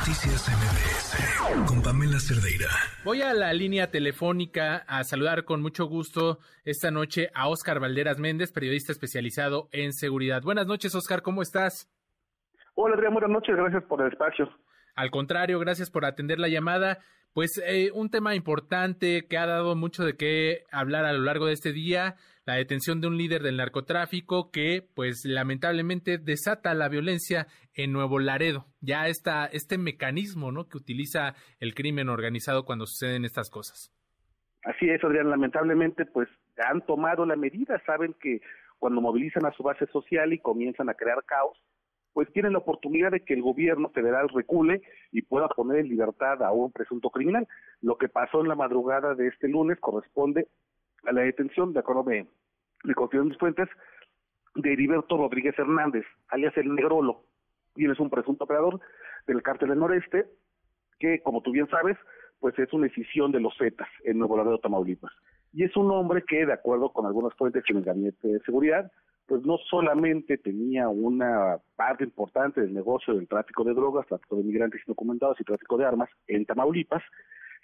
Noticias MBS con Pamela Cerdeira. Voy a la línea telefónica a saludar con mucho gusto esta noche a Óscar Valderas Méndez, periodista especializado en seguridad. Buenas noches, Óscar, ¿cómo estás? Hola, Adrián, buenas noches, gracias por el espacio. Al contrario, gracias por atender la llamada. Pues eh, un tema importante que ha dado mucho de qué hablar a lo largo de este día, la detención de un líder del narcotráfico que, pues lamentablemente, desata la violencia en Nuevo Laredo. Ya está este mecanismo, ¿no? Que utiliza el crimen organizado cuando suceden estas cosas. Así es, Adrián. Lamentablemente, pues han tomado la medida. Saben que cuando movilizan a su base social y comienzan a crear caos, pues tienen la oportunidad de que el gobierno federal recule y pueda poner en libertad a un presunto criminal. Lo que pasó en la madrugada de este lunes corresponde a la detención, de acuerdo de, de mis fuentes, de Heriberto Rodríguez Hernández, alias el Negrolo, y él es un presunto operador del cártel del noreste, que como tú bien sabes, pues es una decisión de los Zetas en Nuevo Laredo, Tamaulipas. Y es un hombre que, de acuerdo con algunas fuentes en el gabinete de seguridad, pues no solamente tenía una parte importante del negocio del tráfico de drogas, tráfico de migrantes indocumentados y tráfico de armas en Tamaulipas,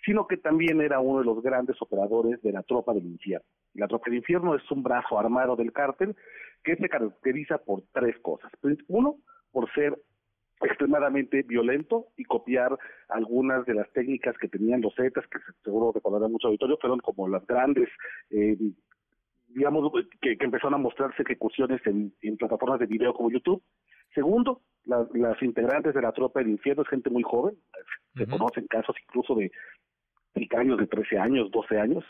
sino que también era uno de los grandes operadores de la Tropa del Infierno. Y la Tropa del Infierno es un brazo armado del cártel que se caracteriza por tres cosas. Uno, por ser extremadamente violento y copiar algunas de las técnicas que tenían los Zetas, que seguro recordarán mucho auditorio, fueron como las grandes eh, digamos, que, empezaron a mostrarse ejecuciones en, plataformas de video como YouTube. Segundo, las integrantes de la tropa del infierno es gente muy joven, se conocen casos incluso de sicarios de 13 años, 12 años.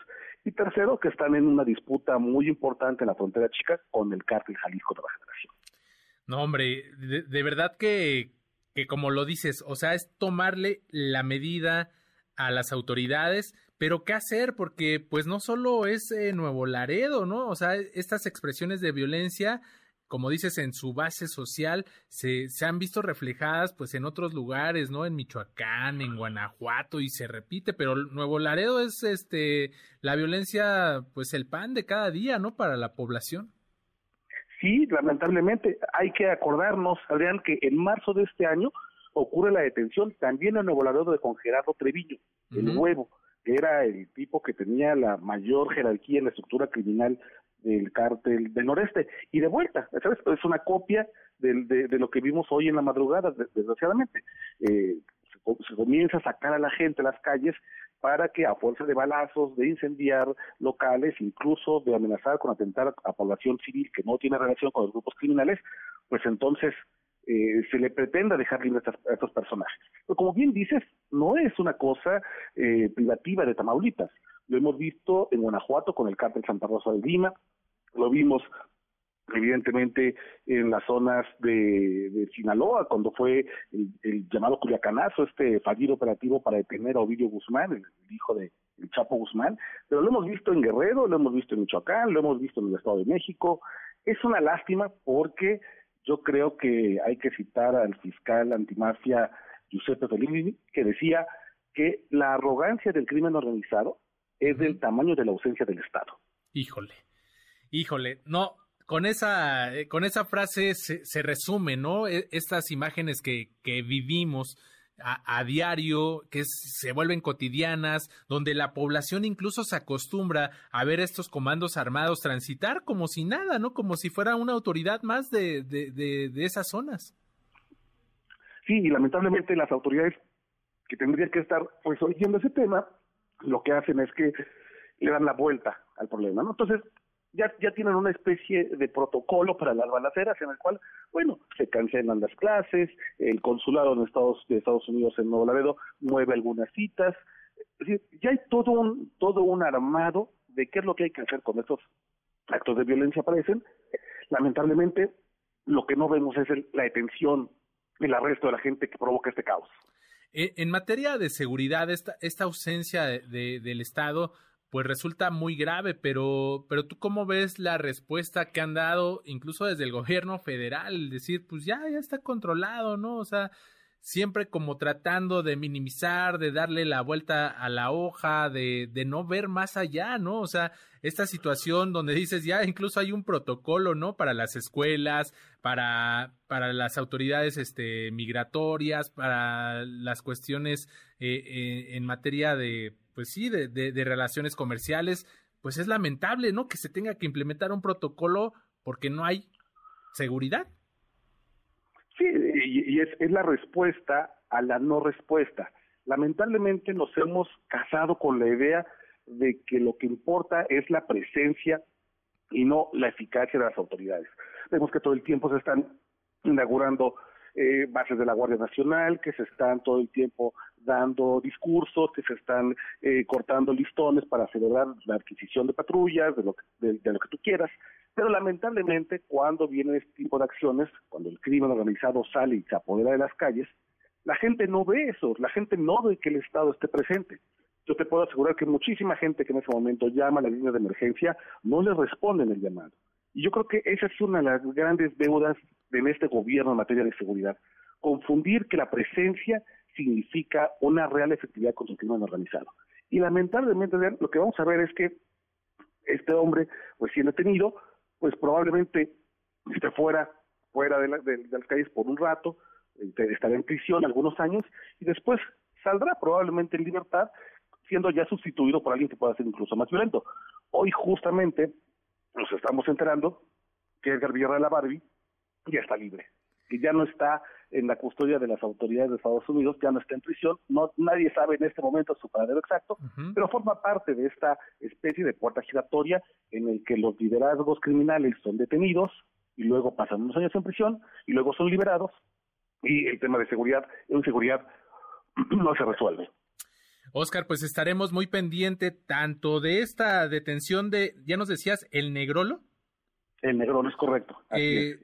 Y tercero, que están en una disputa muy importante en la frontera chica con el cártel Jalisco la Generación. No, hombre, de, verdad que, que como lo dices, o sea, es tomarle la medida a las autoridades, pero ¿qué hacer? Porque pues no solo es eh, Nuevo Laredo, ¿no? O sea, estas expresiones de violencia, como dices, en su base social, se, se han visto reflejadas pues en otros lugares, ¿no? En Michoacán, en Guanajuato, y se repite, pero Nuevo Laredo es este la violencia, pues el pan de cada día, ¿no? Para la población. Sí, lamentablemente. Hay que acordarnos, Adrián, que en marzo de este año ocurre la detención también en Nuevo Laredo de con Gerardo Treviño, el huevo, que era el tipo que tenía la mayor jerarquía en la estructura criminal del cártel del noreste. Y de vuelta, ¿sabes? Es una copia de, de, lo que vimos hoy en la madrugada, desgraciadamente. Eh, se, comienza a sacar a la gente a las calles para que a fuerza de balazos, de incendiar locales, incluso de amenazar con atentar a población civil que no tiene relación con los grupos criminales, pues entonces eh, se le pretenda dejar libre a, estos personajes. Pero como bien dices, no es una cosa eh, privativa de Tamaulipas. Lo hemos visto en Guanajuato con el cártel Santa Rosa de Lima, lo vimos evidentemente en las zonas de, Sinaloa, cuando fue el, llamado Culiacanazo, este fallido operativo para detener a Ovidio Guzmán, el, hijo de el Chapo Guzmán, pero lo hemos visto en Guerrero, lo hemos visto en Michoacán, lo hemos visto en el Estado de México. Es una lástima porque yo creo que hay que citar al fiscal antimafia Giuseppe Fellini, que decía que la arrogancia del crimen organizado es del tamaño de la ausencia del Estado. Híjole, híjole, no, con esa, eh, con esa frase se, se resume, ¿no? E, estas imágenes que, que vivimos a, diario, que se vuelven cotidianas, donde la población incluso se acostumbra a ver estos comandos armados transitar como si nada, ¿no? Como si fuera una autoridad más de, de, de, esas zonas. Sí, y lamentablemente las autoridades que tendrían que estar pues oyendo ese tema, lo que hacen es que le dan la vuelta al problema, ¿no? Entonces, ya, ya tienen una especie de protocolo para las balaceras en el cual, bueno, se cancelan las clases, el consulado en Estados, de Estados Unidos en Nuevo Laredo mueve algunas citas, es decir, ya hay todo un, todo un armado de qué es lo que hay que hacer con estos actos de violencia aparecen. Lamentablemente, lo que no vemos es la detención, el arresto de la gente que provoca este caos. Eh, en materia de seguridad, esta, esta ausencia de, del Estado pues resulta muy grave, pero, pero tú cómo ves la respuesta que han dado incluso desde el gobierno federal, decir, pues ya, ya está controlado, ¿no? O sea, siempre como tratando de minimizar, de darle la vuelta a la hoja, de, de no ver más allá, ¿no? O sea, esta situación donde dices ya incluso hay un protocolo, ¿no? Para las escuelas, para, para las autoridades este, migratorias, para las cuestiones eh, eh, en materia de, pues sí, de, de, de relaciones comerciales, pues es lamentable, ¿no? Que se tenga que implementar un protocolo porque no hay seguridad. Sí, y, es, es la respuesta a la no respuesta. Lamentablemente nos hemos casado con la idea de que lo que importa es la presencia y no la eficacia de las autoridades. Vemos que todo el tiempo se están inaugurando eh, bases de la Guardia Nacional, que se están todo el tiempo dando discursos, que se están eh, cortando listones para celebrar la adquisición de patrullas, de lo, que, de, lo que tú quieras. Pero lamentablemente cuando viene este tipo de acciones, cuando el crimen organizado sale y se apodera de las calles, la gente no ve eso, la gente no ve que el Estado esté presente. Yo te puedo asegurar que muchísima gente que en ese momento llama a la línea de emergencia no le responden el llamado. Y yo creo que esa es una de las grandes deudas de este gobierno en materia de seguridad. Confundir que la presencia significa una real efectividad contra el crimen organizado. Y lamentablemente lo que vamos a ver es que este hombre, pues siendo detenido, pues probablemente esté fuera, fuera de, de, las calles por un rato, este, estará en prisión algunos años y después saldrá probablemente en libertad, siendo ya sustituido por alguien que pueda ser incluso más violento. Hoy justamente nos estamos enterando que Edgar Villarreal la Barbie ya está libre que ya no está en la custodia de las autoridades de Estados Unidos, ya no está en prisión, no nadie sabe en este momento su paradero exacto, pero forma parte de esta especie de puerta giratoria en el que los liderazgos criminales son detenidos y luego pasan unos años en prisión y luego son liberados y el tema de seguridad, inseguridad no se resuelve. Oscar, pues estaremos muy pendiente tanto de esta detención de, ya nos decías, el Negrolo. El Negrolo es correcto. Eh,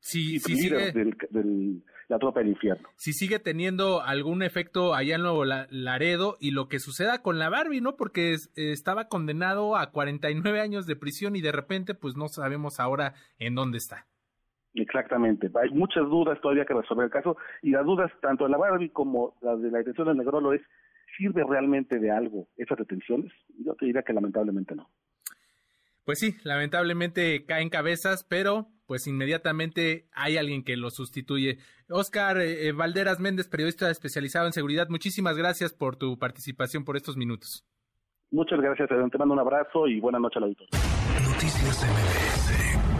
si, sigue, del, la tropa del infierno. Si sigue teniendo algún efecto allá en Nuevo Laredo y lo que suceda con la Barbie, ¿no? Porque estaba condenado a 49 años de prisión y de repente pues no sabemos ahora en dónde está. Exactamente, hay muchas dudas todavía que resolver el caso y las dudas tanto de la Barbie como las de la detención del Negrolo es, ¿sirve realmente de algo esas detenciones? Yo te diría que lamentablemente no. Pues sí, lamentablemente caen cabezas, pero pues inmediatamente hay alguien que lo sustituye. Oscar eh, eh, Valderas Méndez, periodista especializado en seguridad, muchísimas gracias por tu participación por estos minutos. Muchas gracias, te mando un abrazo y buena noche al auditorio. Noticias MBS